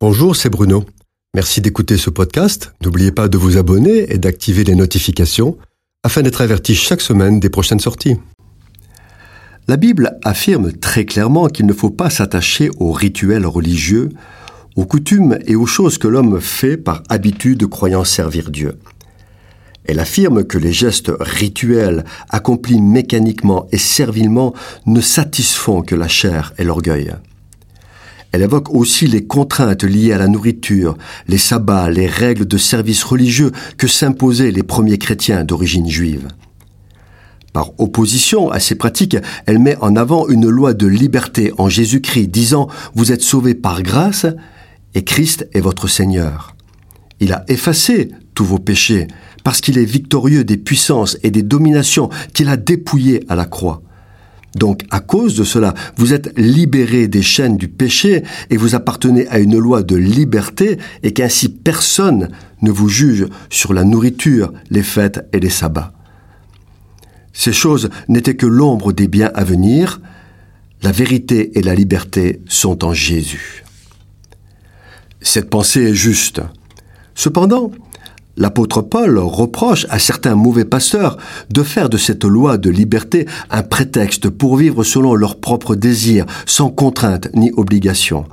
Bonjour, c'est Bruno. Merci d'écouter ce podcast. N'oubliez pas de vous abonner et d'activer les notifications afin d'être averti chaque semaine des prochaines sorties. La Bible affirme très clairement qu'il ne faut pas s'attacher aux rituels religieux, aux coutumes et aux choses que l'homme fait par habitude croyant servir Dieu. Elle affirme que les gestes rituels accomplis mécaniquement et servilement ne satisfont que la chair et l'orgueil. Elle évoque aussi les contraintes liées à la nourriture, les sabbats, les règles de service religieux que s'imposaient les premiers chrétiens d'origine juive. Par opposition à ces pratiques, elle met en avant une loi de liberté en Jésus-Christ, disant Vous êtes sauvés par grâce et Christ est votre Seigneur. Il a effacé tous vos péchés parce qu'il est victorieux des puissances et des dominations qu'il a dépouillées à la croix. Donc, à cause de cela, vous êtes libérés des chaînes du péché et vous appartenez à une loi de liberté et qu'ainsi personne ne vous juge sur la nourriture, les fêtes et les sabbats. Ces choses n'étaient que l'ombre des biens à venir. La vérité et la liberté sont en Jésus. Cette pensée est juste. Cependant, L'apôtre Paul reproche à certains mauvais pasteurs de faire de cette loi de liberté un prétexte pour vivre selon leurs propres désirs, sans contrainte ni obligation.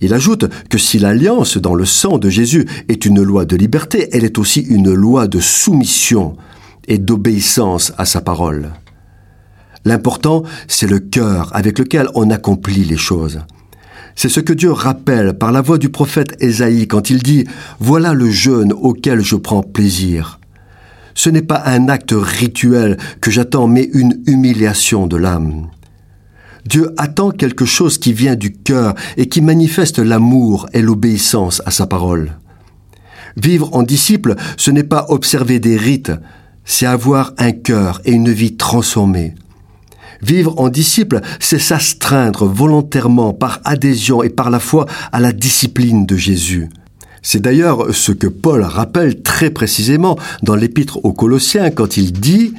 Il ajoute que si l'alliance dans le sang de Jésus est une loi de liberté, elle est aussi une loi de soumission et d'obéissance à sa parole. L'important, c'est le cœur avec lequel on accomplit les choses. C'est ce que Dieu rappelle par la voix du prophète Ésaïe quand il dit ⁇ Voilà le jeûne auquel je prends plaisir ⁇ Ce n'est pas un acte rituel que j'attends, mais une humiliation de l'âme. Dieu attend quelque chose qui vient du cœur et qui manifeste l'amour et l'obéissance à sa parole. Vivre en disciple, ce n'est pas observer des rites, c'est avoir un cœur et une vie transformés. Vivre en disciple, c'est s'astreindre volontairement par adhésion et par la foi à la discipline de Jésus. C'est d'ailleurs ce que Paul rappelle très précisément dans l'épître aux Colossiens quand il dit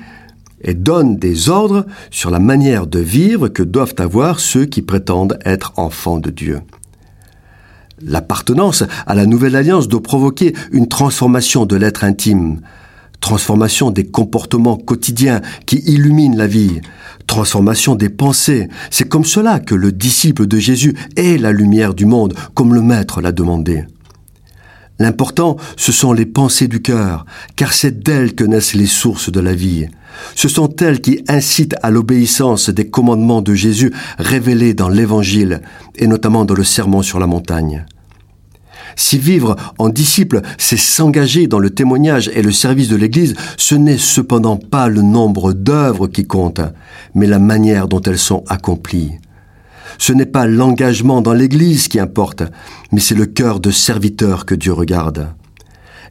et donne des ordres sur la manière de vivre que doivent avoir ceux qui prétendent être enfants de Dieu. L'appartenance à la nouvelle alliance doit provoquer une transformation de l'être intime, transformation des comportements quotidiens qui illuminent la vie, transformation des pensées. C'est comme cela que le disciple de Jésus est la lumière du monde, comme le Maître l'a demandé. L'important, ce sont les pensées du cœur, car c'est d'elles que naissent les sources de la vie. Ce sont elles qui incitent à l'obéissance des commandements de Jésus révélés dans l'Évangile, et notamment dans le Sermon sur la montagne. Si vivre en disciple, c'est s'engager dans le témoignage et le service de l'Église, ce n'est cependant pas le nombre d'œuvres qui compte, mais la manière dont elles sont accomplies. Ce n'est pas l'engagement dans l'Église qui importe, mais c'est le cœur de serviteur que Dieu regarde.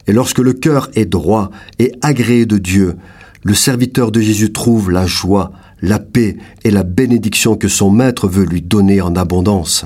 Et lorsque le cœur est droit et agréé de Dieu, le serviteur de Jésus trouve la joie, la paix et la bénédiction que son Maître veut lui donner en abondance.